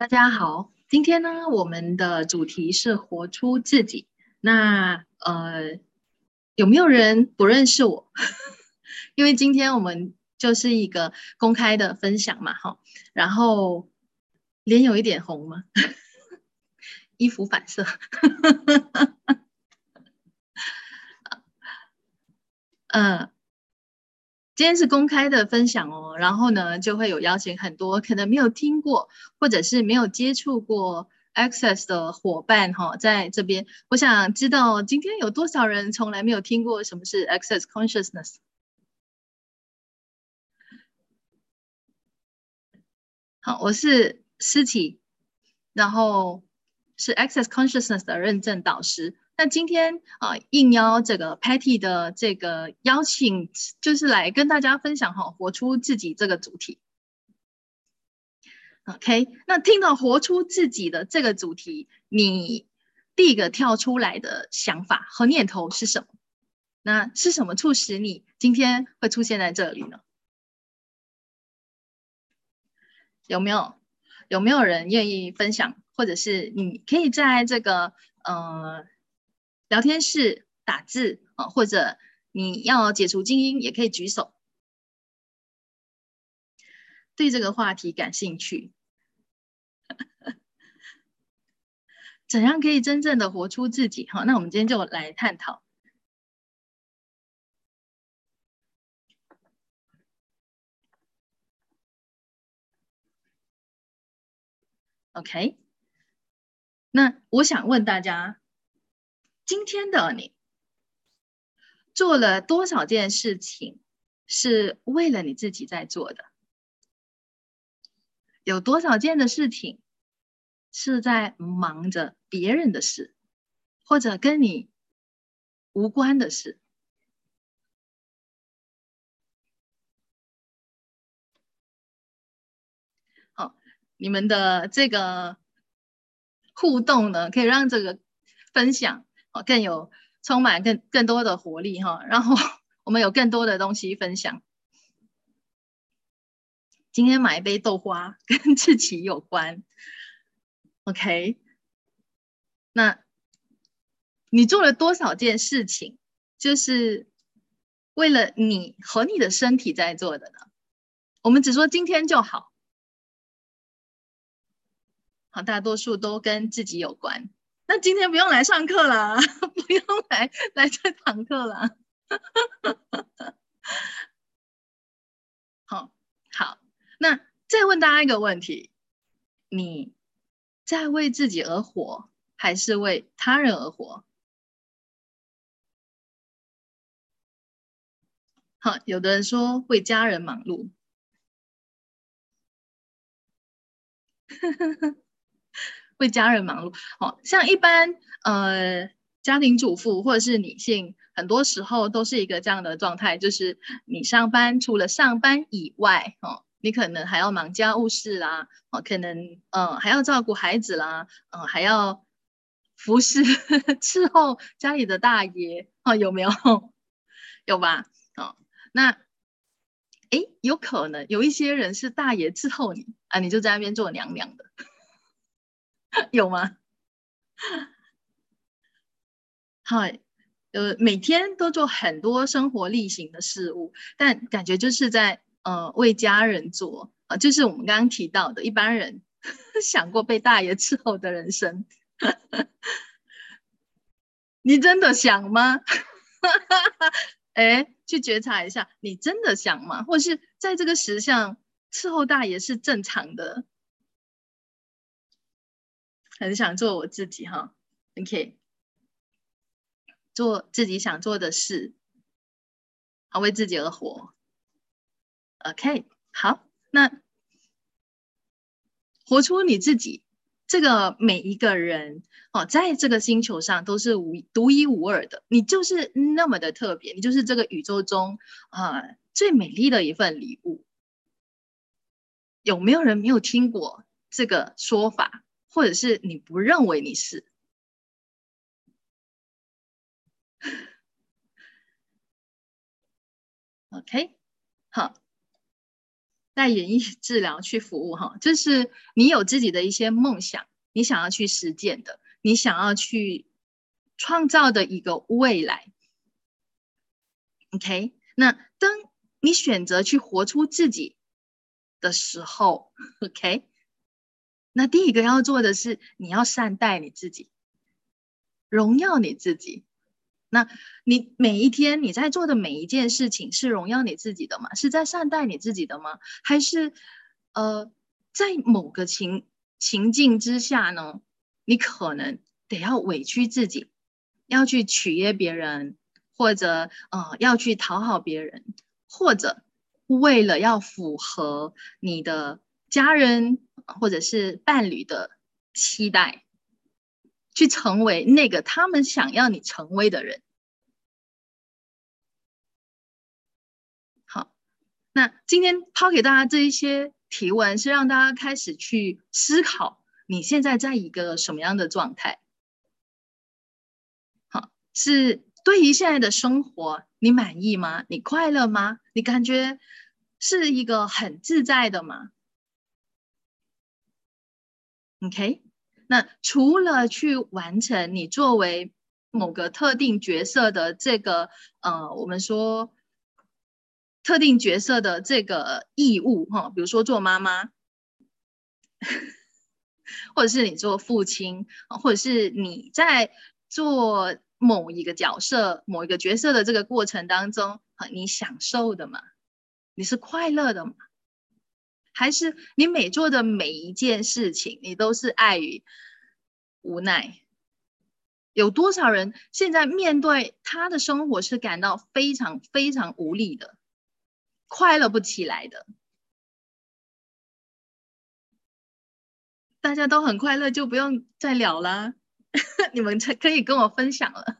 大家好，今天呢，我们的主题是活出自己。那呃，有没有人不认识我？因为今天我们就是一个公开的分享嘛，哈。然后脸有一点红吗？衣服反射。嗯。今天是公开的分享哦，然后呢，就会有邀请很多可能没有听过或者是没有接触过 Access 的伙伴哈，在这边，我想知道今天有多少人从来没有听过什么是 Access Consciousness？好，我是思琪，然后是 Access Consciousness 的认证导师。那今天啊，应邀这个 Patty 的这个邀请，就是来跟大家分享哈，活出自己这个主题。OK，那听到活出自己的这个主题，你第一个跳出来的想法和念头是什么？那是什么促使你今天会出现在这里呢？有没有有没有人愿意分享？或者是你可以在这个呃。聊天室打字啊，或者你要解除静音也可以举手。对这个话题感兴趣，怎样可以真正的活出自己？好，那我们今天就来探讨。OK，那我想问大家。今天的你做了多少件事情是为了你自己在做的？有多少件的事情是在忙着别人的事，或者跟你无关的事？好，你们的这个互动呢，可以让这个分享。哦，更有充满更更多的活力哈，然后我们有更多的东西分享。今天买一杯豆花跟自己有关，OK？那你做了多少件事情，就是为了你和你的身体在做的呢？我们只说今天就好，好，大多数都跟自己有关。那今天不用来上课了，不用来来这堂课了。好，好，那再问大家一个问题：你在为自己而活，还是为他人而活？好，有的人说为家人忙碌。为家人忙碌，哦，像一般呃家庭主妇或者是女性，很多时候都是一个这样的状态，就是你上班除了上班以外，哦，你可能还要忙家务事啦，哦，可能嗯还要照顾孩子啦，嗯还要服侍 伺候家里的大爷，哦有没有？有吧？哦，那哎有可能有一些人是大爷伺候你啊，你就在那边做娘娘的。有吗？嗨，呃，每天都做很多生活例行的事物，但感觉就是在呃为家人做啊，就是我们刚刚提到的一般人 想过被大爷伺候的人生，你真的想吗？哎，去觉察一下，你真的想吗？或是在这个时相伺候大爷是正常的？很想做我自己哈，OK，做自己想做的事，啊，为自己而活，OK，好，那活出你自己，这个每一个人哦，在这个星球上都是无独一无二的，你就是那么的特别，你就是这个宇宙中啊最美丽的一份礼物。有没有人没有听过这个说法？或者是你不认为你是？OK，好，在演艺治疗去服务哈，就是你有自己的一些梦想，你想要去实践的，你想要去创造的一个未来。OK，那当你选择去活出自己的时候，OK，那第一个要做的是你要善待你自己，荣耀你自己。那你每一天你在做的每一件事情是荣耀你自己的吗？是在善待你自己的吗？还是呃，在某个情情境之下呢？你可能得要委屈自己，要去取悦别人，或者呃要去讨好别人，或者为了要符合你的家人或者是伴侣的期待。去成为那个他们想要你成为的人。好，那今天抛给大家这一些提问，是让大家开始去思考你现在在一个什么样的状态。好，是对于现在的生活，你满意吗？你快乐吗？你感觉是一个很自在的吗？OK。那除了去完成你作为某个特定角色的这个呃，我们说特定角色的这个义务哈，比如说做妈妈，或者是你做父亲，或者是你在做某一个角色、某一个角色的这个过程当中，你享受的嘛？你是快乐的吗？还是你每做的每一件事情，你都是碍于无奈？有多少人现在面对他的生活是感到非常非常无力的，快乐不起来的？大家都很快乐，就不用再聊了。你们才可以跟我分享了。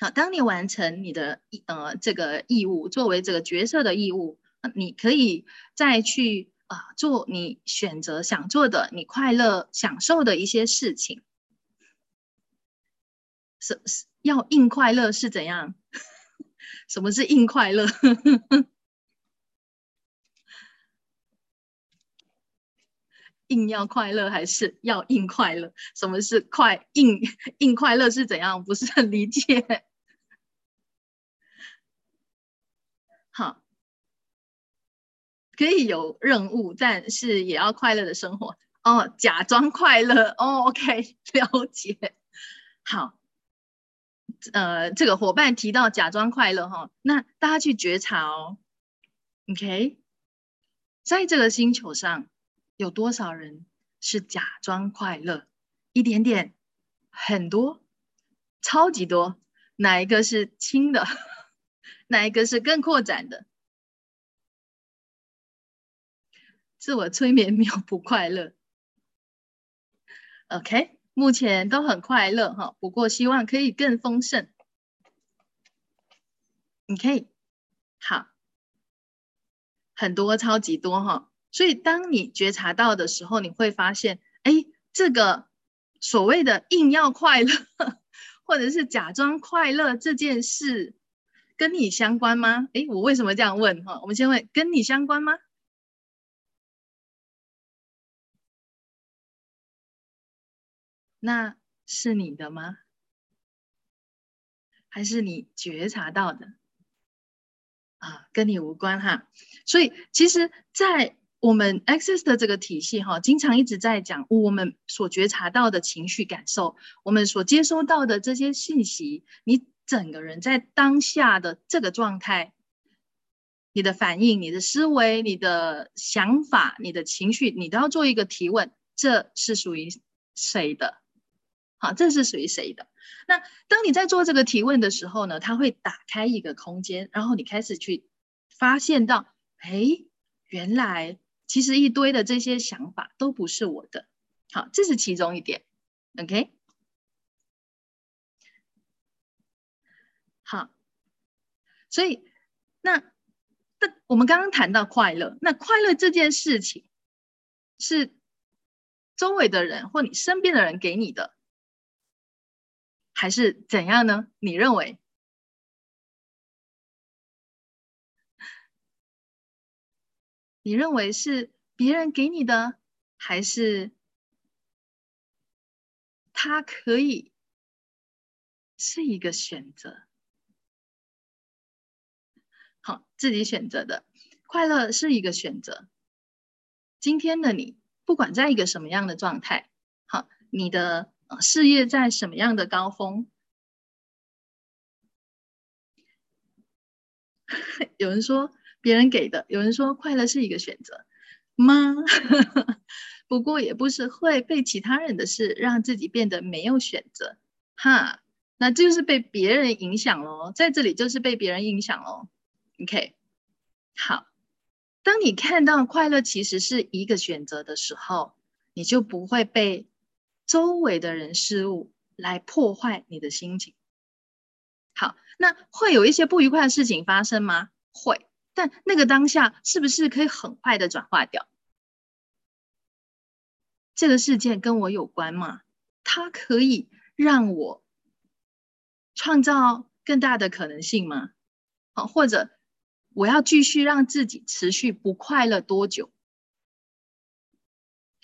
好，当你完成你的呃这个义务，作为这个角色的义务，你可以再去啊做你选择想做的、你快乐享受的一些事情。是是要硬快乐是怎样？什么是硬快乐？硬要快乐还是要硬快乐？什么是快硬硬快乐是怎样？不是很理解。好，可以有任务，但是也要快乐的生活哦。假装快乐哦，OK，了解。好，呃，这个伙伴提到假装快乐哈，那大家去觉察哦，OK，在这个星球上有多少人是假装快乐？一点点，很多，超级多，哪一个是轻的？哪一个是更扩展的？自我催眠没有不快乐，OK，目前都很快乐哈，不过希望可以更丰盛。你可以好，很多超级多哈，所以当你觉察到的时候，你会发现，哎，这个所谓的硬要快乐，或者是假装快乐这件事。跟你相关吗？诶，我为什么这样问？哈，我们先问，跟你相关吗？那是你的吗？还是你觉察到的？啊，跟你无关哈。所以，其实，在我们 Access 的这个体系哈，经常一直在讲我们所觉察到的情绪感受，我们所接收到的这些信息，你。整个人在当下的这个状态，你的反应、你的思维、你的想法、你的情绪，你都要做一个提问：这是属于谁的？好，这是属于谁的？那当你在做这个提问的时候呢，它会打开一个空间，然后你开始去发现到，哎，原来其实一堆的这些想法都不是我的。好，这是其中一点。OK。所以，那那我们刚刚谈到快乐，那快乐这件事情是周围的人或你身边的人给你的，还是怎样呢？你认为？你认为是别人给你的，还是他可以是一个选择？自己选择的快乐是一个选择。今天的你，不管在一个什么样的状态，好，你的事业在什么样的高峰，有人说。别人给的，有人说快乐是一个选择吗？不过也不是会被其他人的事让自己变得没有选择，哈，那就是被别人影响喽，在这里就是被别人影响喽。OK，好，当你看到快乐其实是一个选择的时候，你就不会被周围的人事物来破坏你的心情。好，那会有一些不愉快的事情发生吗？会。但那个当下是不是可以很快的转化掉？这个事件跟我有关吗？它可以让我创造更大的可能性吗？好，或者我要继续让自己持续不快乐多久？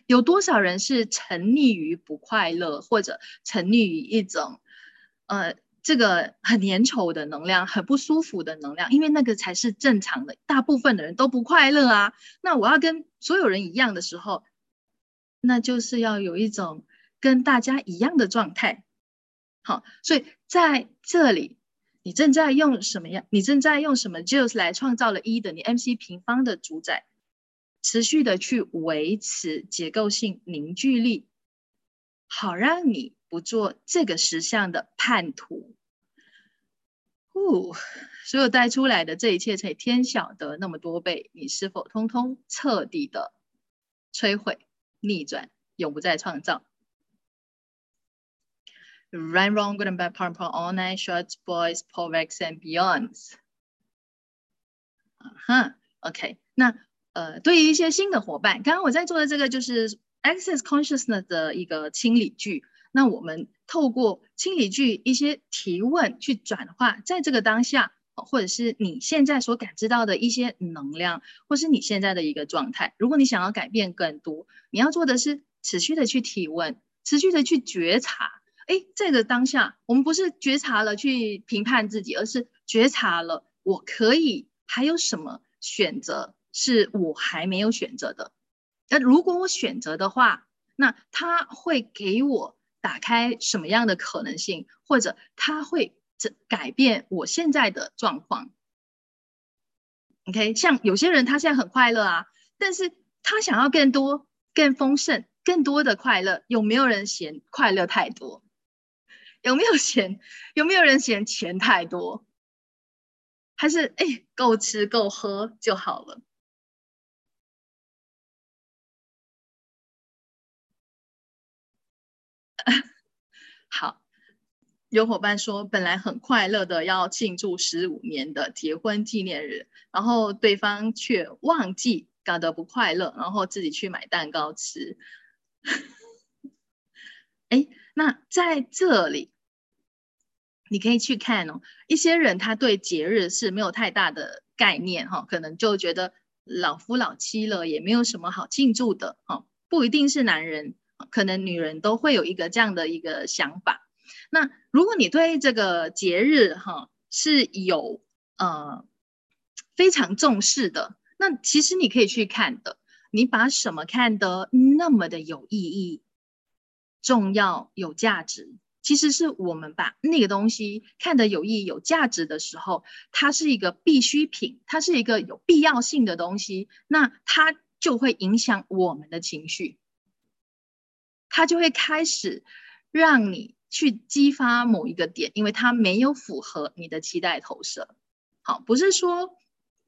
有多少人是沉溺于不快乐，或者沉溺于一种呃？这个很粘稠的能量，很不舒服的能量，因为那个才是正常的。大部分的人都不快乐啊。那我要跟所有人一样的时候，那就是要有一种跟大家一样的状态。好，所以在这里，你正在用什么样？你正在用什么 juice 来创造了一的你 MC 平方的主宰，持续的去维持结构性凝聚力，好让你不做这个实相的叛徒。哦，所有带出来的这一切，才天晓得那么多倍，你是否通通彻底的摧毁、逆转，永不再创造？Right, wrong, good and bad, part, part, all night, shorts, boys, povex and beyonds。哈，OK，那呃，对于一些新的伙伴，刚刚我在做的这个就是 Access Consciousness 的一个清理句。那我们透过清理句一些提问去转化，在这个当下，或者是你现在所感知到的一些能量，或是你现在的一个状态。如果你想要改变更多，你要做的是持续的去提问，持续的去觉察。哎，这个当下，我们不是觉察了去评判自己，而是觉察了我可以还有什么选择是我还没有选择的。那如果我选择的话，那他会给我。打开什么样的可能性，或者他会这改变我现在的状况？OK，像有些人他现在很快乐啊，但是他想要更多、更丰盛、更多的快乐。有没有人嫌快乐太多？有没有嫌？有没有人嫌钱太多？还是哎，够吃够喝就好了？好，有伙伴说本来很快乐的要庆祝十五年的结婚纪念日，然后对方却忘记搞得不快乐，然后自己去买蛋糕吃。哎，那在这里你可以去看哦，一些人他对节日是没有太大的概念哈，可能就觉得老夫老妻了也没有什么好庆祝的哈，不一定是男人。可能女人都会有一个这样的一个想法。那如果你对这个节日哈是有呃非常重视的，那其实你可以去看的。你把什么看得那么的有意义、重要、有价值？其实是我们把那个东西看得有意义、有价值的时候，它是一个必需品，它是一个有必要性的东西，那它就会影响我们的情绪。他就会开始让你去激发某一个点，因为他没有符合你的期待投射。好，不是说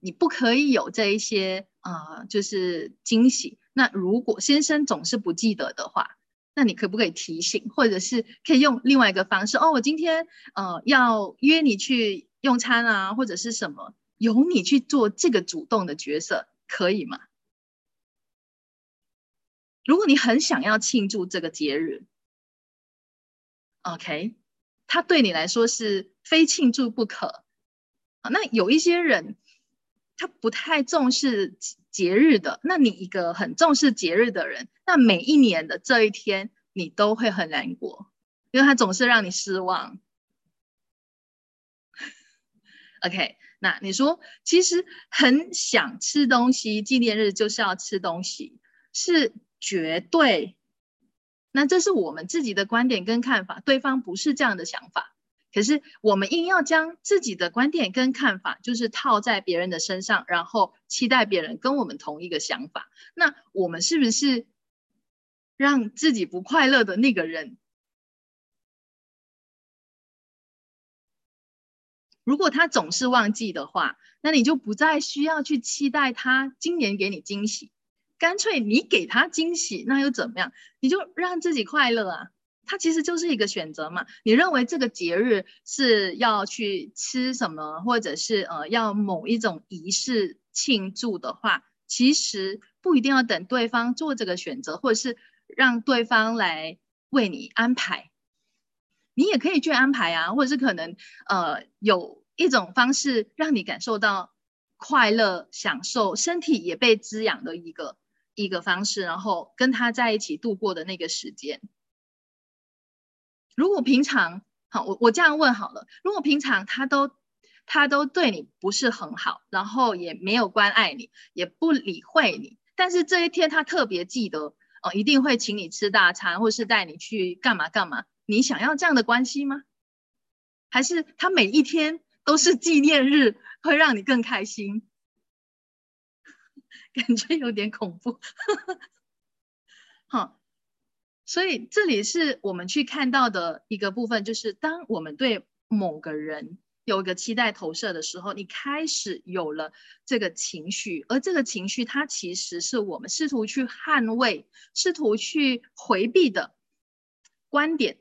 你不可以有这一些啊，就是惊喜。那如果先生总是不记得的话，那你可不可以提醒，或者是可以用另外一个方式？哦，我今天呃要约你去用餐啊，或者是什么，由你去做这个主动的角色，可以吗？如果你很想要庆祝这个节日，OK，它对你来说是非庆祝不可。那有一些人他不太重视节日的，那你一个很重视节日的人，那每一年的这一天，你都会很难过，因为他总是让你失望。OK，那你说，其实很想吃东西，纪念日就是要吃东西，是绝对。那这是我们自己的观点跟看法，对方不是这样的想法。可是我们硬要将自己的观点跟看法，就是套在别人的身上，然后期待别人跟我们同一个想法。那我们是不是让自己不快乐的那个人？如果他总是忘记的话，那你就不再需要去期待他今年给你惊喜。干脆你给他惊喜，那又怎么样？你就让自己快乐啊！它其实就是一个选择嘛。你认为这个节日是要去吃什么，或者是呃要某一种仪式庆祝的话，其实不一定要等对方做这个选择，或者是让对方来为你安排。你也可以去安排啊，或者是可能呃有一种方式让你感受到快乐、享受，身体也被滋养的一个。一个方式，然后跟他在一起度过的那个时间。如果平常好，我我这样问好了，如果平常他都他都对你不是很好，然后也没有关爱你，也不理会你，但是这一天他特别记得哦，一定会请你吃大餐，或是带你去干嘛干嘛？你想要这样的关系吗？还是他每一天都是纪念日，会让你更开心？感觉有点恐怖，好，所以这里是我们去看到的一个部分，就是当我们对某个人有一个期待投射的时候，你开始有了这个情绪，而这个情绪它其实是我们试图去捍卫、试图去回避的观点，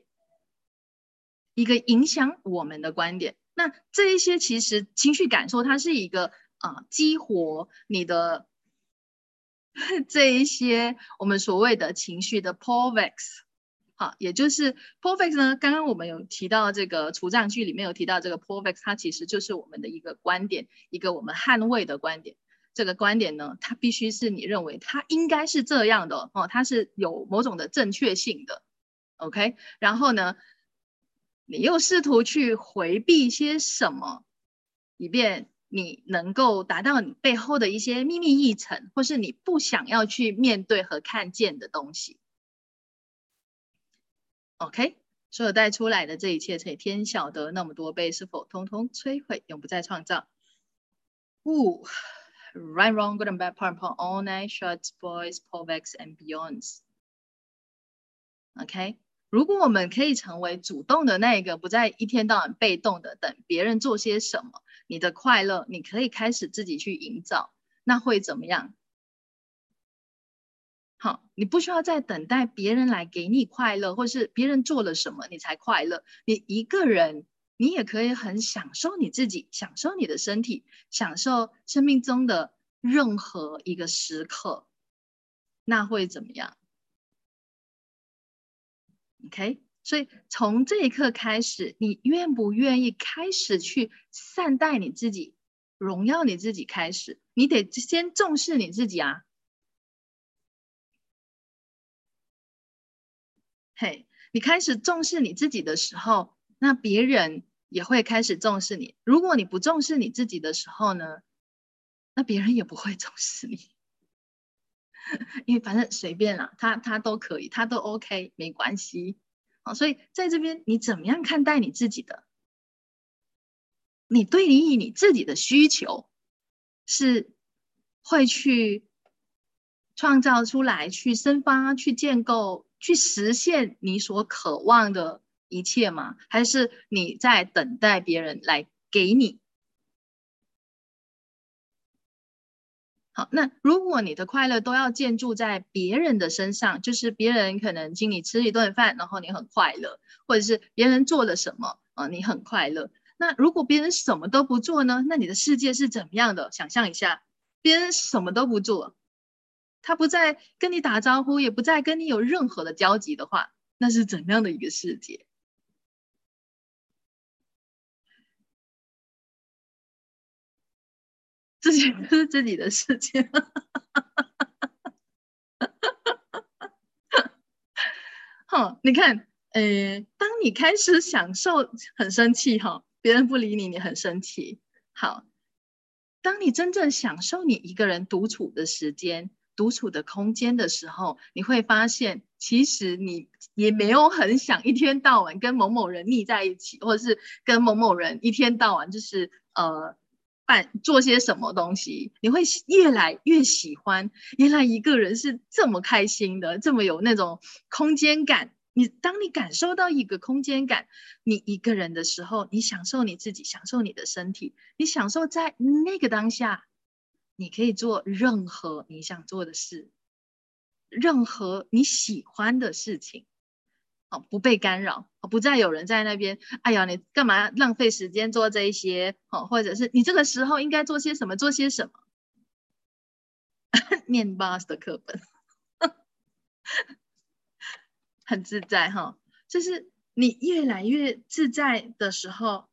一个影响我们的观点。那这一些其实情绪感受，它是一个啊，激活你的。这一些我们所谓的情绪的 POVEX，好，也就是 POVEX 呢，刚刚我们有提到这个除障句里面有提到这个 POVEX，它其实就是我们的一个观点，一个我们捍卫的观点。这个观点呢，它必须是你认为它应该是这样的哦，它是有某种的正确性的，OK？然后呢，你又试图去回避些什么，以便。你能够达到你背后的一些秘密议程，或是你不想要去面对和看见的东西。OK，所有带出来的这一切，才天晓得那么多倍，是否通通摧毁，永不再创造？呜，Right, wrong, good and bad, part, part, all night, shots, boys, povx and beyonds。OK。如果我们可以成为主动的那个，不再一天到晚被动的等别人做些什么，你的快乐你可以开始自己去营造，那会怎么样？好，你不需要再等待别人来给你快乐，或是别人做了什么你才快乐。你一个人，你也可以很享受你自己，享受你的身体，享受生命中的任何一个时刻，那会怎么样？OK，所以从这一刻开始，你愿不愿意开始去善待你自己，荣耀你自己？开始，你得先重视你自己啊！嘿，你开始重视你自己的时候，那别人也会开始重视你。如果你不重视你自己的时候呢，那别人也不会重视你。因为反正随便啦，他他都可以，他都 OK，没关系。所以在这边你怎么样看待你自己的？你对于你自己的需求是会去创造出来，去生发，去建构，去实现你所渴望的一切吗？还是你在等待别人来给你？好，那如果你的快乐都要建筑在别人的身上，就是别人可能请你吃一顿饭，然后你很快乐，或者是别人做了什么啊，你很快乐。那如果别人什么都不做呢？那你的世界是怎么样的？想象一下，别人什么都不做，他不再跟你打招呼，也不再跟你有任何的交集的话，那是怎样的一个世界？自己 是自己的世界。好，你看，呃，当你开始享受很生气哈，别人不理你，你很生气。好，当你真正享受你一个人独处的时间、独处的空间的时候，你会发现，其实你也没有很想一天到晚跟某某人腻在一起，或者是跟某某人一天到晚就是呃。办做些什么东西，你会越来越喜欢。原来一个人是这么开心的，这么有那种空间感。你当你感受到一个空间感，你一个人的时候，你享受你自己，享受你的身体，你享受在那个当下，你可以做任何你想做的事，任何你喜欢的事情。哦，不被干扰，不再有人在那边。哎呀，你干嘛浪费时间做这一些？哦，或者是你这个时候应该做些什么？做些什么？念 boss 的课本，很自在哈。就是你越来越自在的时候，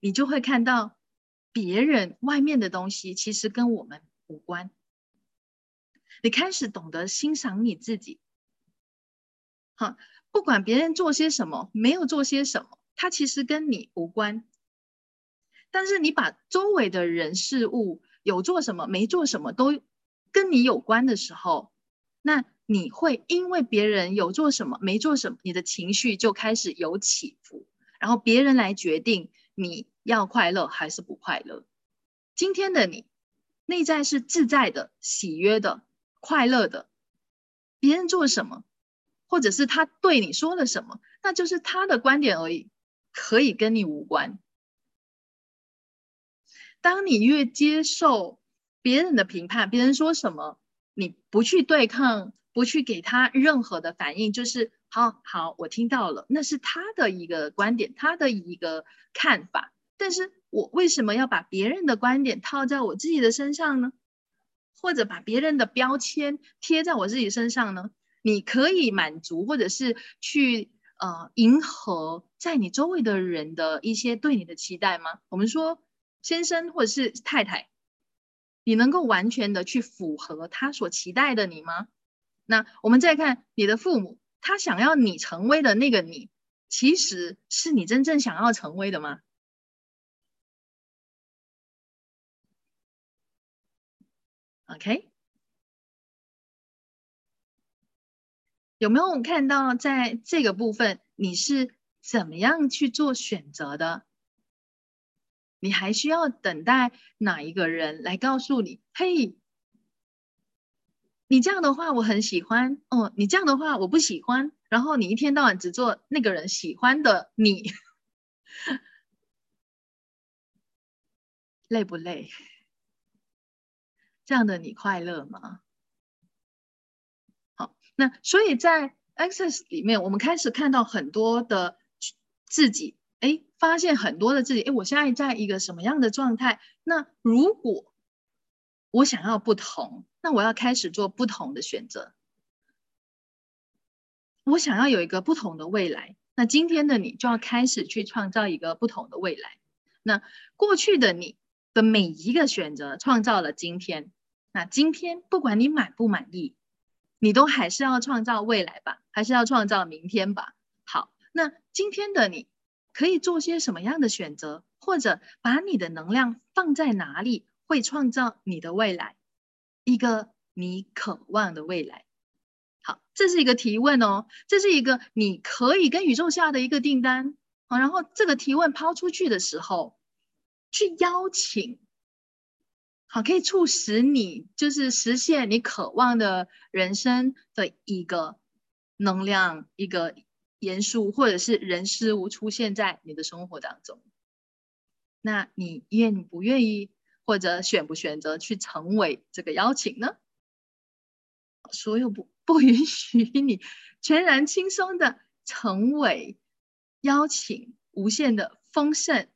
你就会看到别人外面的东西，其实跟我们无关。你开始懂得欣赏你自己，好，不管别人做些什么，没有做些什么，它其实跟你无关。但是你把周围的人事物有做什么，没做什么，都跟你有关的时候，那你会因为别人有做什么，没做什么，你的情绪就开始有起伏，然后别人来决定你要快乐还是不快乐。今天的你内在是自在的、喜悦的。快乐的，别人做什么，或者是他对你说了什么，那就是他的观点而已，可以跟你无关。当你越接受别人的评判，别人说什么，你不去对抗，不去给他任何的反应，就是好好，我听到了，那是他的一个观点，他的一个看法。但是我为什么要把别人的观点套在我自己的身上呢？或者把别人的标签贴在我自己身上呢？你可以满足，或者是去呃迎合在你周围的人的一些对你的期待吗？我们说先生或者是太太，你能够完全的去符合他所期待的你吗？那我们再看你的父母，他想要你成为的那个你，其实是你真正想要成为的吗？OK，有没有看到在这个部分你是怎么样去做选择的？你还需要等待哪一个人来告诉你？嘿，你这样的话我很喜欢哦，你这样的话我不喜欢。然后你一天到晚只做那个人喜欢的，你 累不累？这样的你快乐吗？好，那所以在 Access 里面，我们开始看到很多的自己，哎，发现很多的自己，哎，我现在在一个什么样的状态？那如果我想要不同，那我要开始做不同的选择。我想要有一个不同的未来，那今天的你就要开始去创造一个不同的未来。那过去的你。的每一个选择创造了今天，那今天不管你满不满意，你都还是要创造未来吧，还是要创造明天吧。好，那今天的你可以做些什么样的选择，或者把你的能量放在哪里，会创造你的未来，一个你渴望的未来。好，这是一个提问哦，这是一个你可以跟宇宙下的一个订单。好，然后这个提问抛出去的时候。去邀请，好，可以促使你就是实现你渴望的人生的一个能量，一个元素，或者是人事物出现在你的生活当中。那你愿不愿意，或者选不选择去成为这个邀请呢？所有不不允许你全然轻松的成为邀请，无限的丰盛。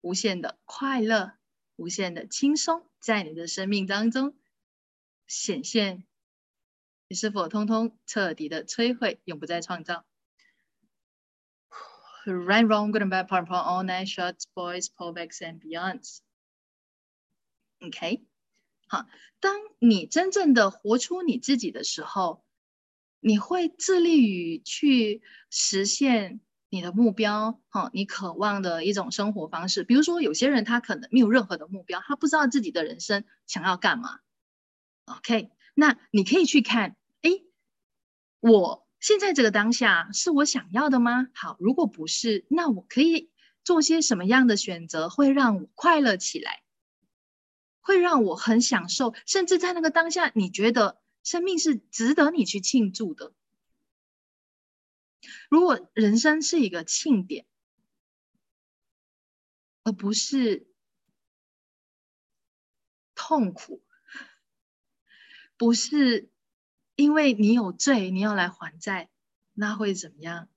无限的快乐，无限的轻松，在你的生命当中显现。你是否通通彻底的摧毁，永不再创造？Right, wrong, good and bad, purple, all night, shorts, boys, pullbacks and beyonds. OK，好，当你真正的活出你自己的时候，你会致力于去实现你的目标，哈，你渴望的一种生活方式。比如说，有些人他可能没有任何的目标，他不知道自己的人生想要干嘛。OK，那你可以去看，哎，我。现在这个当下是我想要的吗？好，如果不是，那我可以做些什么样的选择，会让我快乐起来，会让我很享受，甚至在那个当下，你觉得生命是值得你去庆祝的。如果人生是一个庆典，而不是痛苦，不是。因为你有罪，你要来还债，那会怎么样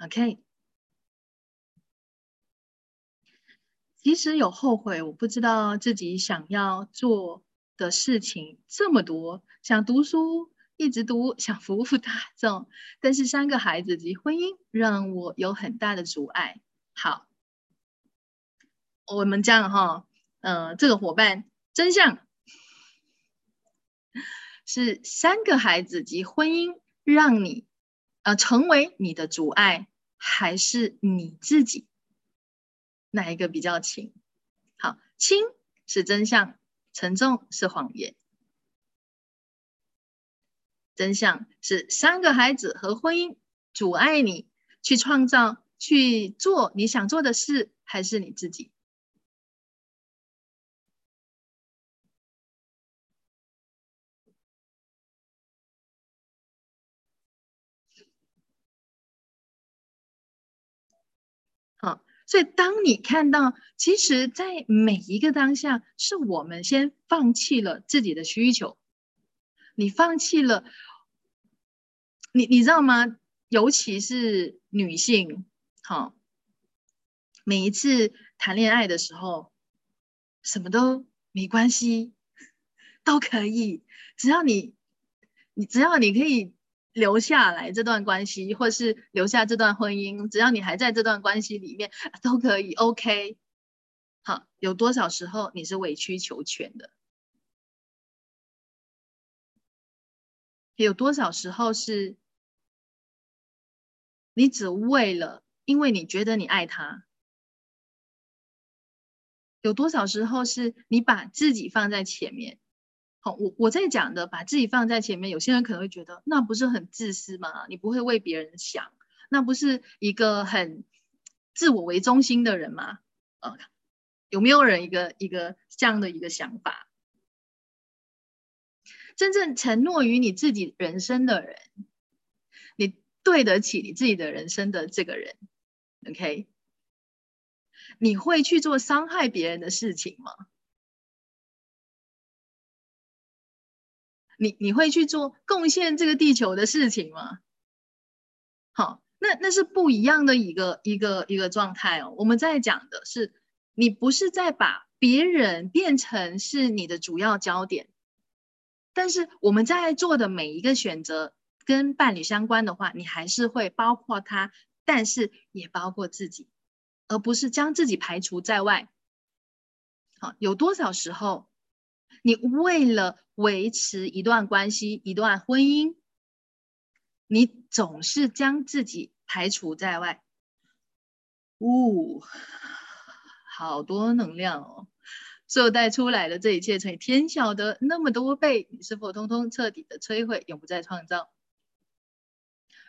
？OK，其实有后悔，我不知道自己想要做的事情这么多，想读书，一直读，想服务大众，但是三个孩子及婚姻让我有很大的阻碍。好。我们这样哈，嗯，这个伙伴真相是三个孩子及婚姻让你呃成为你的阻碍，还是你自己哪一个比较轻？好，轻是真相，沉重是谎言。真相是三个孩子和婚姻阻碍你去创造、去做你想做的事，还是你自己？好所以，当你看到，其实，在每一个当下，是我们先放弃了自己的需求，你放弃了，你你知道吗？尤其是女性，好，每一次谈恋爱的时候，什么都没关系，都可以，只要你，你只要你可以。留下来这段关系，或是留下这段婚姻，只要你还在这段关系里面，都可以。OK，好，有多少时候你是委曲求全的？有多少时候是你只为了，因为你觉得你爱他？有多少时候是你把自己放在前面？我我在讲的，把自己放在前面，有些人可能会觉得那不是很自私吗？你不会为别人想，那不是一个很自我为中心的人吗？呃，有没有人一个一个这样的一个想法？真正承诺于你自己人生的人，你对得起你自己的人生的这个人，OK？你会去做伤害别人的事情吗？你你会去做贡献这个地球的事情吗？好，那那是不一样的一个一个一个状态哦。我们在讲的是，你不是在把别人变成是你的主要焦点，但是我们在做的每一个选择跟伴侣相关的话，你还是会包括他，但是也包括自己，而不是将自己排除在外。好，有多少时候？你为了维持一段关系、一段婚姻，你总是将自己排除在外。呜，好多能量哦！所带出来的这一切，乘以天晓得那么多倍，你是否通通彻底的摧毁，永不再创造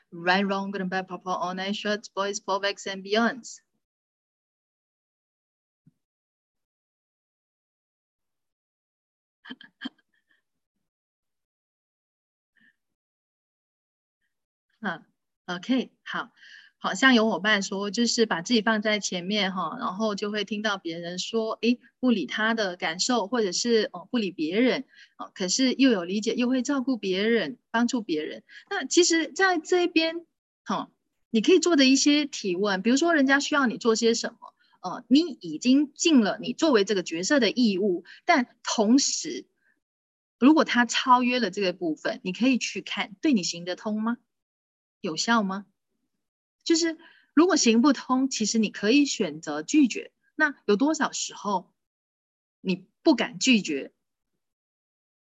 ？Right, wrong, good and bad, purple, all night, shorts, boys, pullbacks and beyonds. 嗯 OK，好，好像有伙伴说，就是把自己放在前面哈，然后就会听到别人说，哎，不理他的感受，或者是哦不理别人，哦，可是又有理解，又会照顾别人，帮助别人。那其实，在这边，哈，你可以做的一些提问，比如说人家需要你做些什么，呃，你已经尽了你作为这个角色的义务，但同时，如果他超越了这个部分，你可以去看，对你行得通吗？有效吗？就是如果行不通，其实你可以选择拒绝。那有多少时候你不敢拒绝？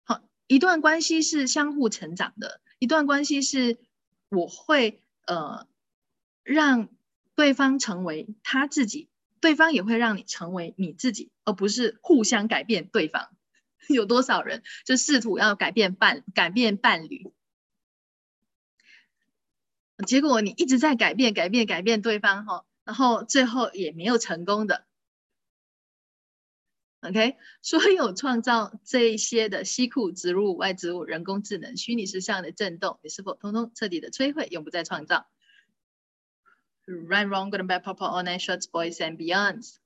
好，一段关系是相互成长的，一段关系是我会呃让对方成为他自己，对方也会让你成为你自己，而不是互相改变对方。有多少人就试图要改变伴改变伴侣，结果你一直在改变改变改变对方哈，然后最后也没有成功的。OK，所有创造这一些的西库植入外植物人工智能虚拟实像的震动，你是否通通彻底的摧毁，永不再创造？Right, wrong, good and bad, pop, all night, shorts, boys and beyonds.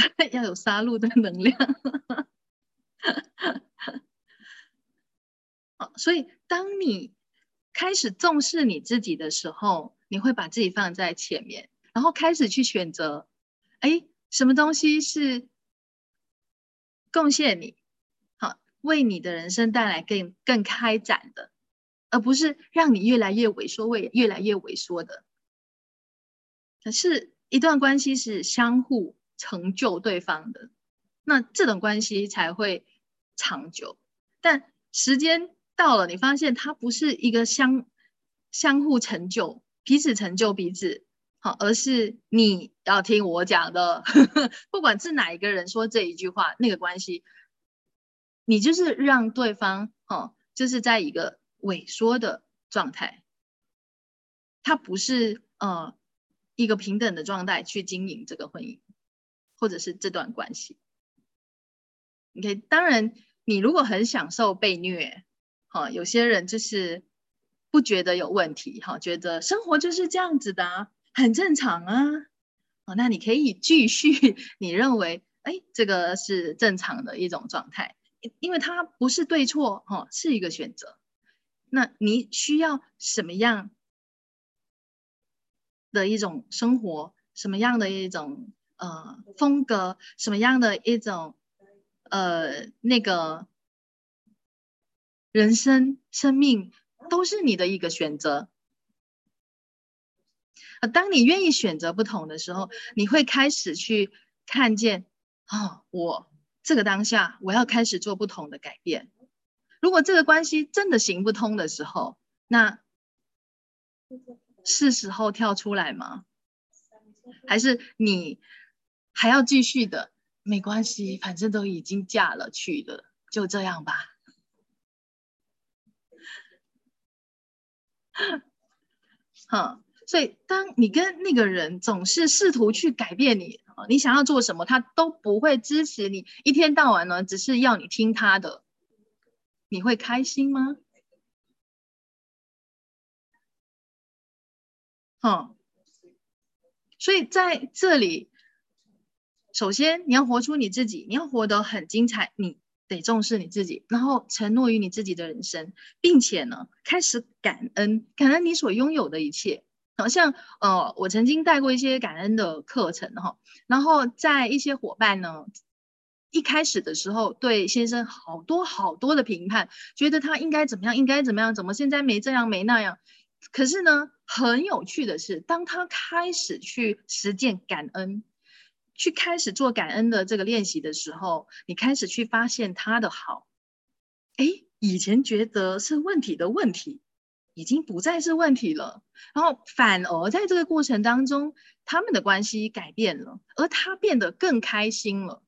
要有杀戮的能量，所以当你开始重视你自己的时候，你会把自己放在前面，然后开始去选择，哎，什么东西是贡献你，好，为你的人生带来更更开展的，而不是让你越来越萎缩，为越来越萎缩的。可是，一段关系是相互。成就对方的，那这种关系才会长久。但时间到了，你发现它不是一个相相互成就、彼此成就彼此，好，而是你要听我讲的，不管是哪一个人说这一句话，那个关系，你就是让对方，哦，就是在一个萎缩的状态，它不是呃一个平等的状态去经营这个婚姻。或者是这段关系，OK，当然，你如果很享受被虐，哈，有些人就是不觉得有问题，哈，觉得生活就是这样子的，很正常啊，哦，那你可以继续，你认为，哎，这个是正常的一种状态，因为它不是对错，哈，是一个选择。那你需要什么样的一种生活，什么样的一种？呃，风格什么样的一种呃那个人生生命都是你的一个选择。呃，当你愿意选择不同的时候，你会开始去看见啊，我这个当下我要开始做不同的改变。如果这个关系真的行不通的时候，那是时候跳出来吗？还是你？还要继续的，没关系，反正都已经嫁了去了，就这样吧。好，所以当你跟那个人总是试图去改变你，你想要做什么，他都不会支持你，一天到晚呢，只是要你听他的，你会开心吗？好，所以在这里。首先，你要活出你自己，你要活得很精彩，你得重视你自己，然后承诺于你自己的人生，并且呢，开始感恩，感恩你所拥有的一切。好像呃，我曾经带过一些感恩的课程哈，然后在一些伙伴呢，一开始的时候对先生好多好多的评判，觉得他应该怎么样，应该怎么样，怎么现在没这样没那样。可是呢，很有趣的是，当他开始去实践感恩。去开始做感恩的这个练习的时候，你开始去发现他的好，哎，以前觉得是问题的问题，已经不再是问题了。然后反而在这个过程当中，他们的关系改变了，而他变得更开心了。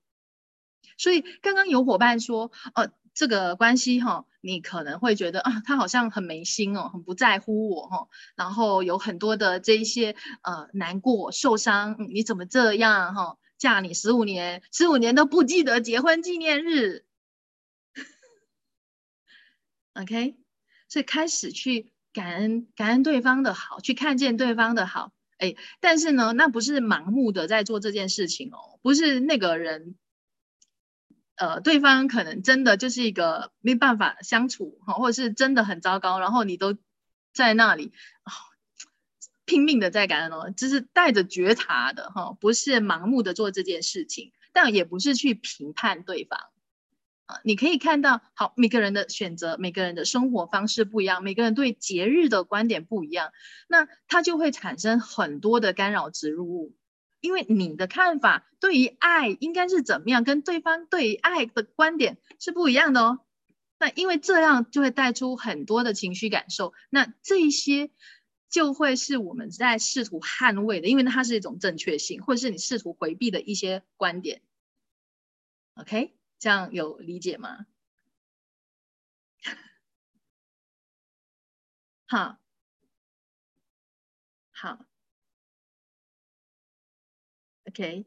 所以刚刚有伙伴说，呃，这个关系哈，你可能会觉得啊，他好像很没心哦，很不在乎我哈，然后有很多的这一些呃难过、受伤，你怎么这样哈？嫁你十五年，十五年都不记得结婚纪念日。OK，所以开始去感恩，感恩对方的好，去看见对方的好。哎，但是呢，那不是盲目的在做这件事情哦，不是那个人，呃，对方可能真的就是一个没办法相处哈，或者是真的很糟糕，然后你都在那里拼命的在感恩哦，就是带着觉察的哈，不是盲目的做这件事情，但也不是去评判对方。你可以看到，好，每个人的选择，每个人的生活方式不一样，每个人对节日的观点不一样，那它就会产生很多的干扰植入物。因为你的看法对于爱应该是怎么样，跟对方对于爱的观点是不一样的哦。那因为这样就会带出很多的情绪感受，那这一些就会是我们在试图捍卫的，因为它是一种正确性，或者是你试图回避的一些观点。OK，这样有理解吗？好，好。OK，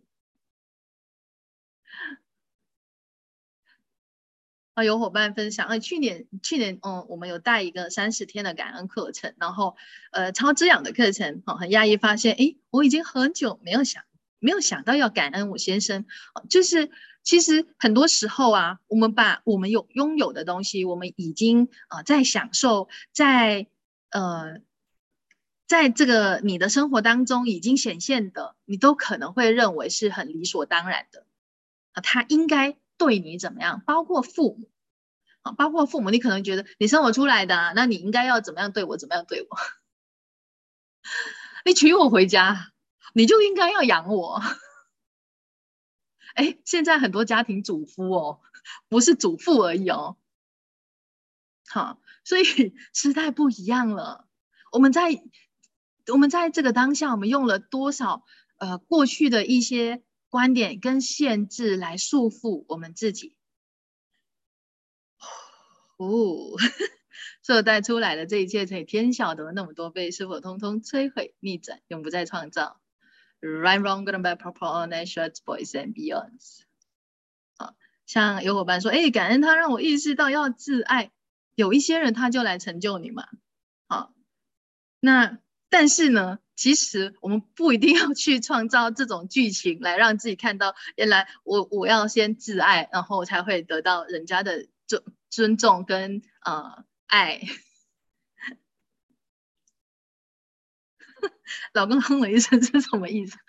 啊，有伙伴分享，啊，去年去年，嗯，我们有带一个三十天的感恩课程，然后，呃，超滋养的课程，哦，很讶异发现，哎，我已经很久没有想，没有想到要感恩我先生，就是其实很多时候啊，我们把我们有拥有的东西，我们已经啊在享受，在呃。在这个你的生活当中已经显现的，你都可能会认为是很理所当然的啊，他应该对你怎么样？包括父母啊，包括父母，你可能觉得你生我出来的，那你应该要怎么样对我？怎么样对我？你娶我回家，你就应该要养我。哎，现在很多家庭主夫哦，不是主妇而已哦。好，所以时代不一样了，我们在。我们在这个当下，我们用了多少呃过去的一些观点跟限制来束缚我们自己？哦，所带出来的这一切，才天晓得那么多倍，是否通通摧毁、逆转，永不再创造？Right, wrong, good and bad, purple, orange, shorts, boys and beyonds。好，像有伙伴说，哎，感恩他让我意识到要自爱。有一些人他就来成就你嘛。好，那。但是呢，其实我们不一定要去创造这种剧情来让自己看到，原来我我要先自爱，然后才会得到人家的尊尊重跟呃爱。老公哼了一声，是什么意思？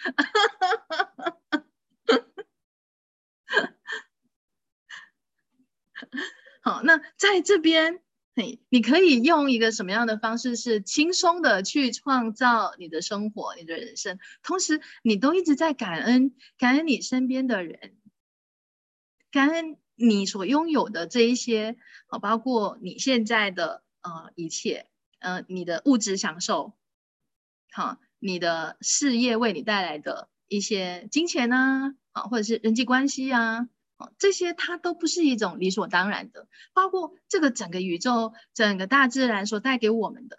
好，那在这边。你你可以用一个什么样的方式是轻松的去创造你的生活、你的人生，同时你都一直在感恩，感恩你身边的人，感恩你所拥有的这一些，啊，包括你现在的呃一切，呃，你的物质享受，好，你的事业为你带来的一些金钱啊，啊，或者是人际关系啊。这些它都不是一种理所当然的，包括这个整个宇宙、整个大自然所带给我们的。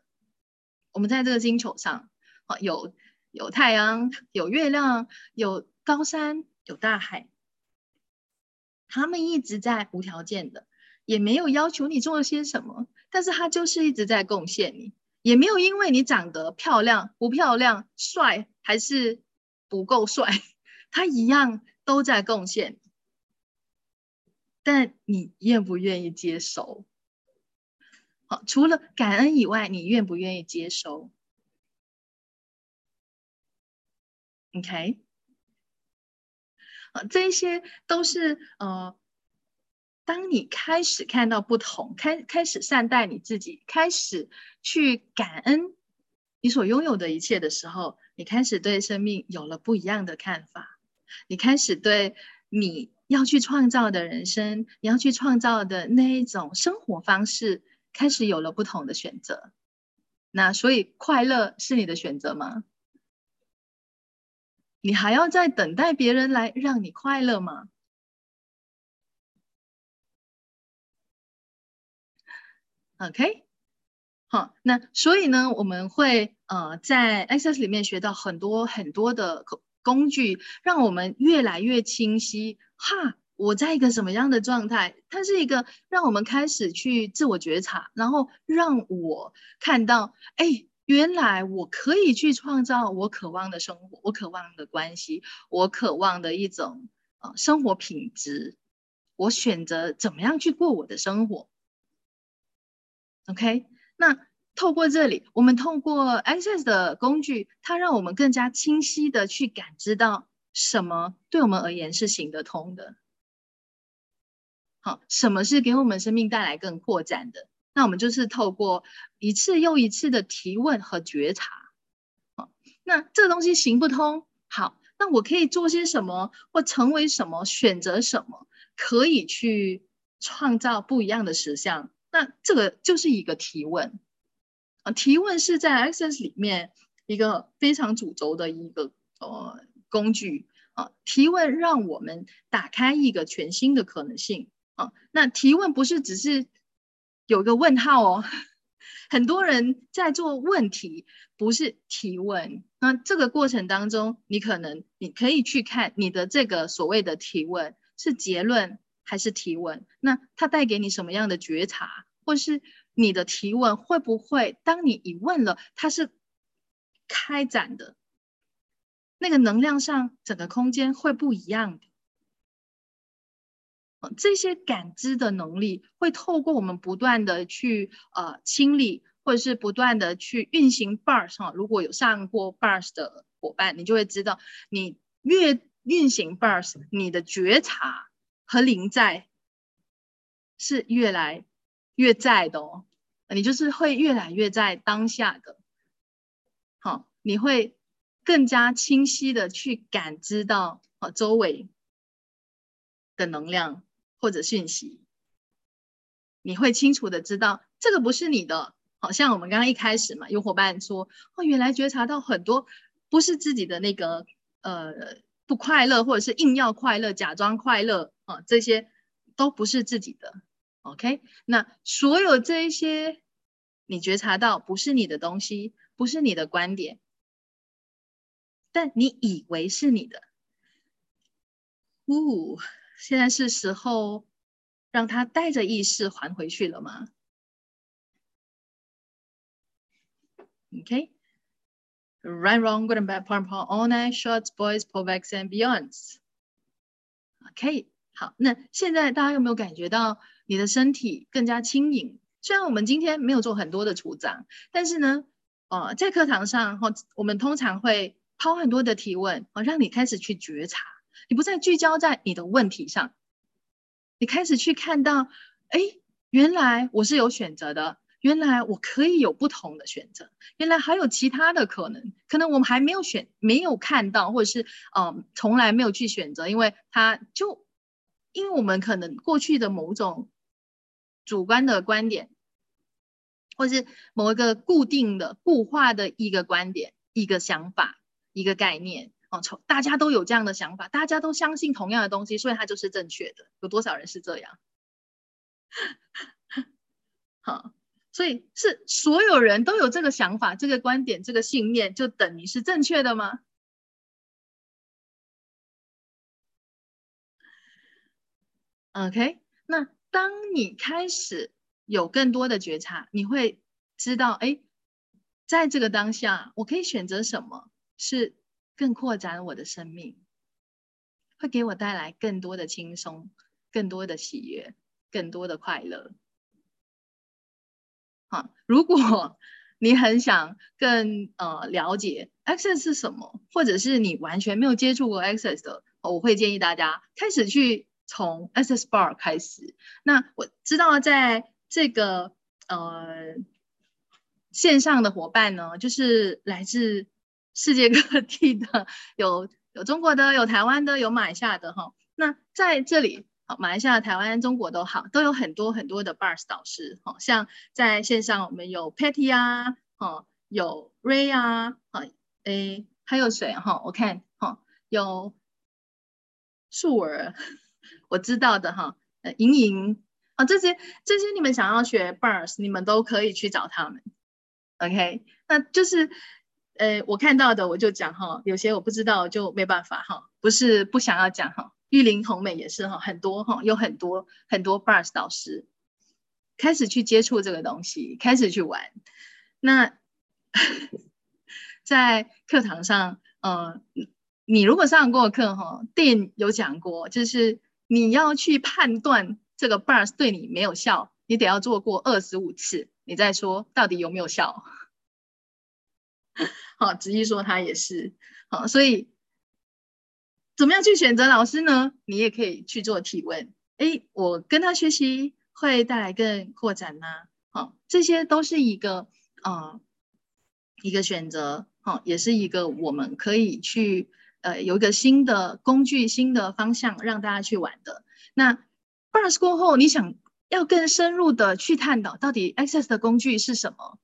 我们在这个星球上，啊，有有太阳，有月亮，有高山，有大海，他们一直在无条件的，也没有要求你做些什么，但是他就是一直在贡献你，也没有因为你长得漂亮不漂亮、帅还是不够帅，他一样都在贡献。但你愿不愿意接收？好，除了感恩以外，你愿不愿意接收？OK，好，这些都是呃，当你开始看到不同，开开始善待你自己，开始去感恩你所拥有的一切的时候，你开始对生命有了不一样的看法，你开始对你。要去创造的人生，你要去创造的那一种生活方式，开始有了不同的选择。那所以，快乐是你的选择吗？你还要在等待别人来让你快乐吗？OK，好，那所以呢，我们会呃在 Access 里面学到很多很多的工具，让我们越来越清晰。哈，我在一个什么样的状态？它是一个让我们开始去自我觉察，然后让我看到，哎，原来我可以去创造我渴望的生活，我渴望的关系，我渴望的一种呃生活品质。我选择怎么样去过我的生活。OK，那透过这里，我们透过 Access 的工具，它让我们更加清晰的去感知到什么对我们而言是行得通的。好，什么是给我们生命带来更扩展的？那我们就是透过一次又一次的提问和觉察。好，那这东西行不通，好，那我可以做些什么，或成为什么，选择什么，可以去创造不一样的实相。那这个就是一个提问。提问是在 Access 里面一个非常主轴的一个呃工具啊。提问让我们打开一个全新的可能性啊。那提问不是只是有一个问号哦，很多人在做问题，不是提问。那这个过程当中，你可能你可以去看你的这个所谓的提问是结论还是提问，那它带给你什么样的觉察，或是？你的提问会不会，当你一问了，它是开展的，那个能量上整个空间会不一样的。这些感知的能力会透过我们不断的去呃清理，或者是不断的去运行 bars 哈。如果有上过 bars 的伙伴，你就会知道，你越运行 bars，你的觉察和临在是越来越在的哦。你就是会越来越在当下的，好，你会更加清晰的去感知到啊周围的能量或者讯息，你会清楚的知道这个不是你的，好像我们刚刚一开始嘛，有伙伴说哦，原来觉察到很多不是自己的那个呃不快乐，或者是硬要快乐、假装快乐啊，这些都不是自己的。OK，那所有这一些你觉察到不是你的东西，不是你的观点，但你以为是你的，呜，现在是时候让他带着意识还回去了吗？OK，right, wrong, good and bad, part, part, all night, shorts, boys, p o v e x and beyonds。OK，好，那现在大家有没有感觉到？你的身体更加轻盈。虽然我们今天没有做很多的除障，但是呢，呃，在课堂上哈，我们通常会抛很多的提问，哦，让你开始去觉察，你不再聚焦在你的问题上，你开始去看到，哎，原来我是有选择的，原来我可以有不同的选择，原来还有其他的可能，可能我们还没有选，没有看到，或者是嗯，从来没有去选择，因为它就，因为我们可能过去的某种。主观的观点，或是某一个固定的、固化的一个观点、一个想法、一个概念哦，从大家都有这样的想法，大家都相信同样的东西，所以它就是正确的。有多少人是这样？好，所以是所有人都有这个想法、这个观点、这个信念，就等于是正确的吗？OK，那。当你开始有更多的觉察，你会知道，哎，在这个当下，我可以选择什么是更扩展我的生命，会给我带来更多的轻松、更多的喜悦、更多的快乐。好，如果 你很想更呃了解 Access 是什么，或者是你完全没有接触过 Access 的，我会建议大家开始去。从 SS Bar 开始，那我知道在这个呃线上的伙伴呢，就是来自世界各地的，有有中国的，有台湾的，有马来西亚的哈。那在这里，好，马来西亚、台湾、中国都好，都有很多很多的 Bars 导师，哈，像在线上我们有 Patty 啊，哈，有 Ray 啊，啊，诶，还有谁哈？我看哈，有树儿。我知道的哈，呃，莹莹啊，这些这些你们想要学 bars，你们都可以去找他们，OK？那就是，呃，我看到的我就讲哈，有些我不知道就没办法哈，不是不想要讲哈。玉林红美也是哈，很多哈，有很多很多 bars 导师开始去接触这个东西，开始去玩。那 在课堂上，嗯，你如果上过课哈，店有讲过，就是。你要去判断这个 bars 对你没有效，你得要做过二十五次，你再说到底有没有效。好，直接说他也是好，所以怎么样去选择老师呢？你也可以去做提问。哎，我跟他学习会带来更扩展吗？好，这些都是一个呃一个选择，好，也是一个我们可以去呃有一个新的工具、新的方向让大家去玩的。那 b u r s 过后，你想要更深入的去探讨到底 Access 的工具是什么？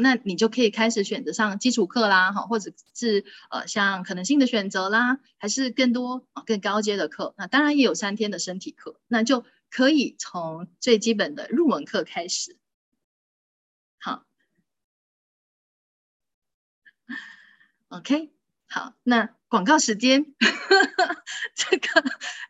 那你就可以开始选择上基础课啦，哈，或者是呃像可能性的选择啦，还是更多啊更高阶的课。那当然也有三天的身体课，那就可以从最基本的入门课开始。好，OK，好，那广告时间，这个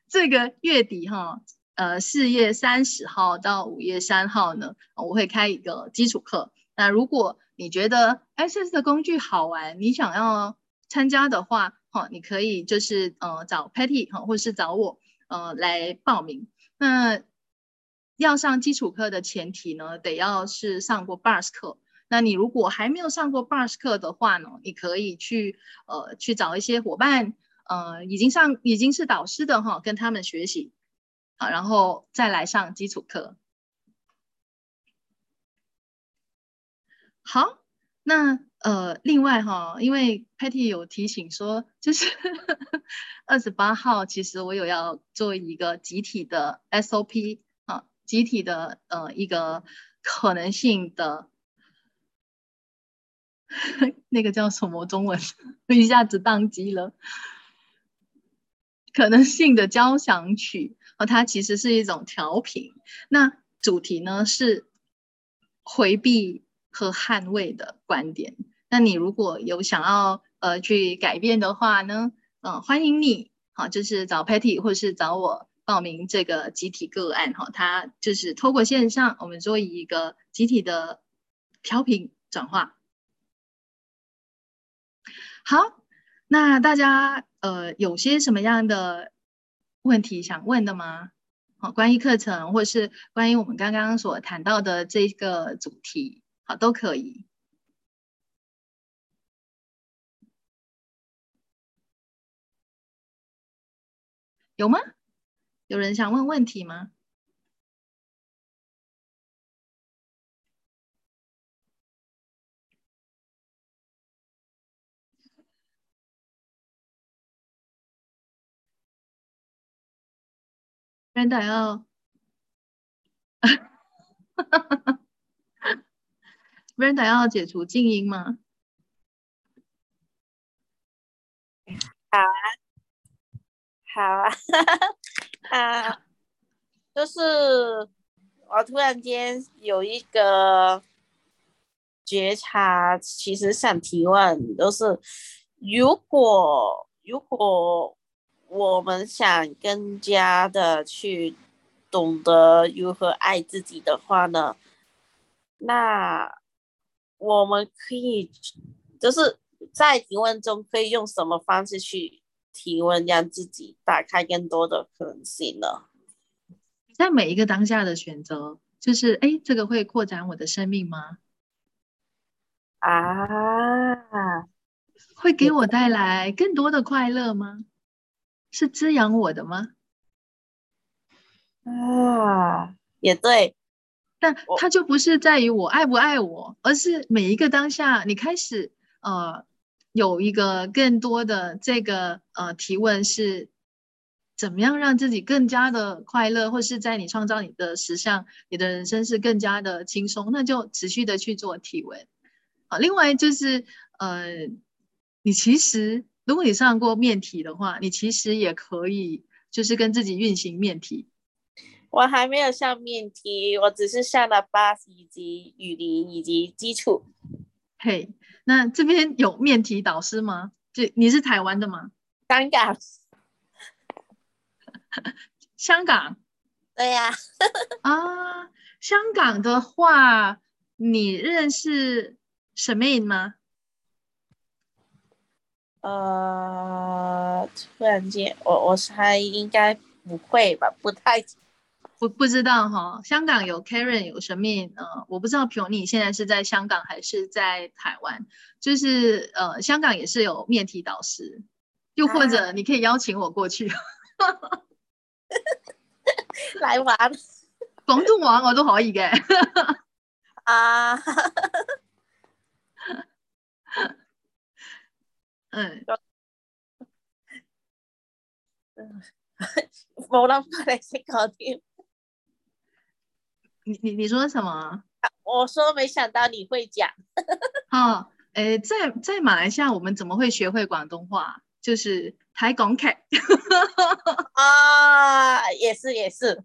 这个月底哈，呃四月三十号到五月三号呢，我会开一个基础课。那如果你觉得 SS 的工具好玩，你想要参加的话，哈，你可以就是呃找 Patty 哈，或是找我呃来报名。那要上基础课的前提呢，得要是上过 Bars 课。那你如果还没有上过 Bars 课的话呢，你可以去呃去找一些伙伴，呃已经上已经是导师的哈，跟他们学习，好，然后再来上基础课。好，那呃，另外哈，因为 Patty 有提醒说，就是 二十八号，其实我有要做一个集体的 SOP 啊，集体的呃一个可能性的，那个叫什么中文，一下子宕机了，可能性的交响曲哦，它其实是一种调频，那主题呢是回避。和捍卫的观点。那你如果有想要呃去改变的话呢，嗯，欢迎你，好，就是找 Patty 或是找我报名这个集体个案，哈，它就是透过线上，我们做一个集体的调频转化。好，那大家呃有些什么样的问题想问的吗？好，关于课程或是关于我们刚刚所谈到的这个主题。好，都可以。有吗？有人想问问题吗？Brenda 要。Brenda 要解除静音吗？好啊，好啊，啊，就是我突然间有一个觉察，其实想提问，就是如果如果我们想更加的去懂得如何爱自己的话呢，那。我们可以就是在提问中可以用什么方式去提问，让自己打开更多的可能性呢？在每一个当下的选择，就是哎，这个会扩展我的生命吗？啊，会给我带来更多的快乐吗？是滋养我的吗？啊，也对。但它就不是在于我爱不爱我，而是每一个当下，你开始呃有一个更多的这个呃提问是，怎么样让自己更加的快乐，或是在你创造你的实相，你的人生是更加的轻松，那就持续的去做提问。啊，另外就是呃，你其实如果你上过面题的话，你其实也可以就是跟自己运行面题。我还没有上面题，我只是上了 bus 以及语林以及基础。嘿，那这边有面题导师吗？就你是台湾的吗？香港。香港。对呀。啊，香港的话，你认识沈妹吗？呃，突然间，我我猜应该不会吧，不太。不不知道哈，香港有 Karen 有神秘呃，我不知道 p 你现在是在香港还是在台湾，就是呃香港也是有面体导师，又或者你可以邀请我过去，来玩，广东玩我都可以嘅，啊，嗯。冇諗過你識講添，你你你说什么？我说没想到你会讲。哦，誒，在在马来西亚，我们怎么会学会广东话？就是台港劇。啊，也是也是，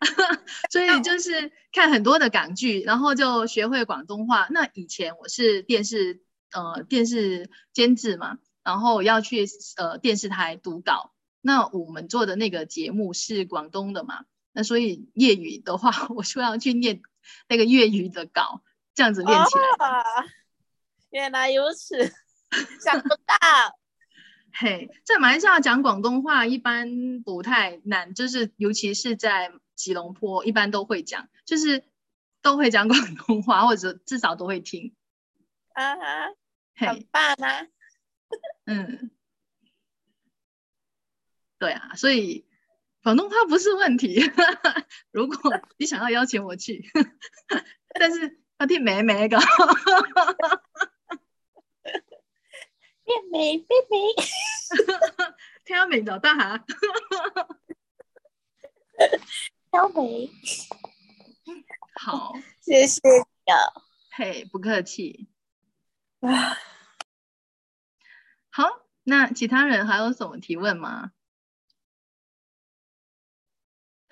所以就是看很多的港剧，然后就学会广东话。那以前我是电视，呃，电视监制嘛，然后要去，呃，电视台读稿。那我们做的那个节目是广东的嘛？那所以粤语的话，我就要去念那个粤语的稿，这样子练起来。哦，原来如此，想不到。嘿，在马来西亚讲广东话一般不太难，就是尤其是在吉隆坡，一般都会讲，就是都会讲广东话，或者至少都会听。啊哈，很棒啊。嗯。對啊，所以广东话不是问题。如果你想要邀请我去，但是有啲咩咩噶，咩咩咩咩，聽明就得吓。聽美，好，谢谢你啊。嘿，不客气。啊，好，那其他人还有什么提问吗？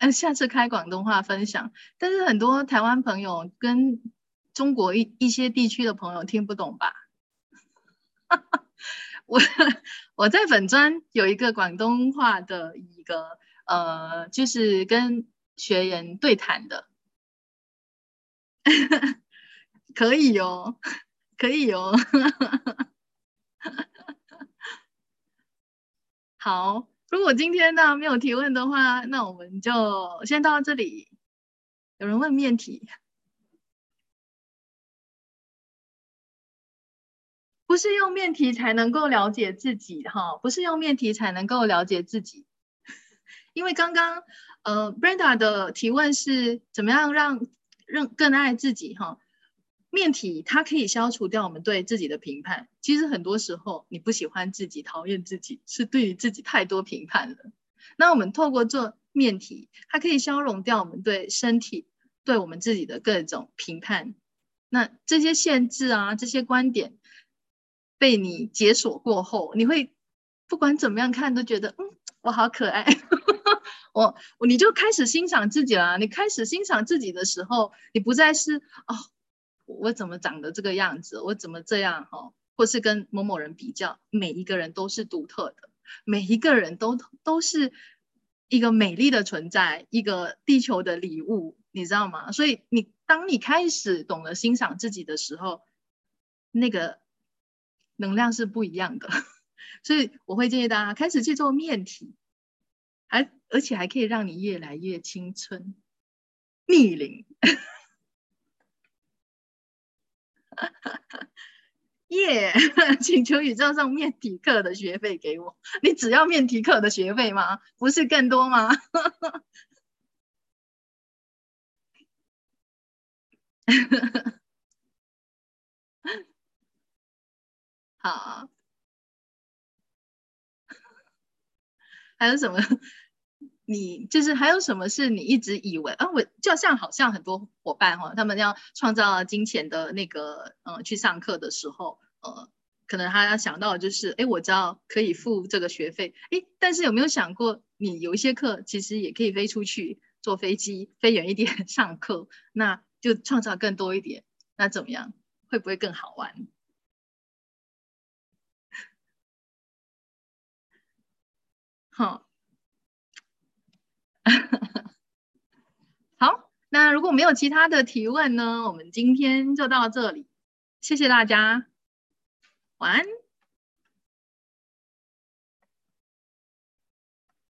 嗯，下次开广东话分享，但是很多台湾朋友跟中国一一些地区的朋友听不懂吧？我我在粉专有一个广东话的一个呃，就是跟学员对谈的，可以哦，可以哦，好。如果今天呢沒有提問的話，那我們就先到這裡。有人問面體，不是用面體才能夠了解自己哈，不是用面體才能夠了解自己。因為剛剛呃，Brenda 的提問是怎麼樣讓讓更愛自己哈。面體它可以消除掉我們對自己的評判。其實很多時候，你不喜歡自己、討厭自己，是對於自己太多評判了。那我們透過做面體，它可以消融掉我們對身體、對我們自己的各種評判。那這些限制啊，這些觀點被你解鎖過後，你會不管怎麼樣看都覺得，嗯，我好可愛。我我你就開始欣賞自己了。你開始欣賞自己的時候，你不再是哦。我怎么长得这个样子？我怎么这样？哈，或是跟某某人比较，每一个人都是独特的，每一个人都都是一个美丽的存在，一个地球的礼物，你知道吗？所以你当你开始懂得欣赏自己的时候，那个能量是不一样的。所以我会建议大家开始去做面體，還而且还可以让你越来越青春逆龄。耶！yeah, 請求宇宙上面體課的學費給我。你只要面體課的學費嗎？不是更多嗎？好，還有什麼？你就是还有什麼是你一直以為啊？我就像好像很多夥伴哈，他們要創造金錢的那個，呃，去上課的時候，呃，可能他要想到就是，哎，我知道可以付這個學費，哎，但是有沒有想過，你有一些課其實也可以飛出去，坐飛機飛遠一點 上課，那就創造更多一點，那怎麼樣？會不會更好玩？好。好，那如果没有其他的提问呢？我们今天就到这里，谢谢大家，晚安。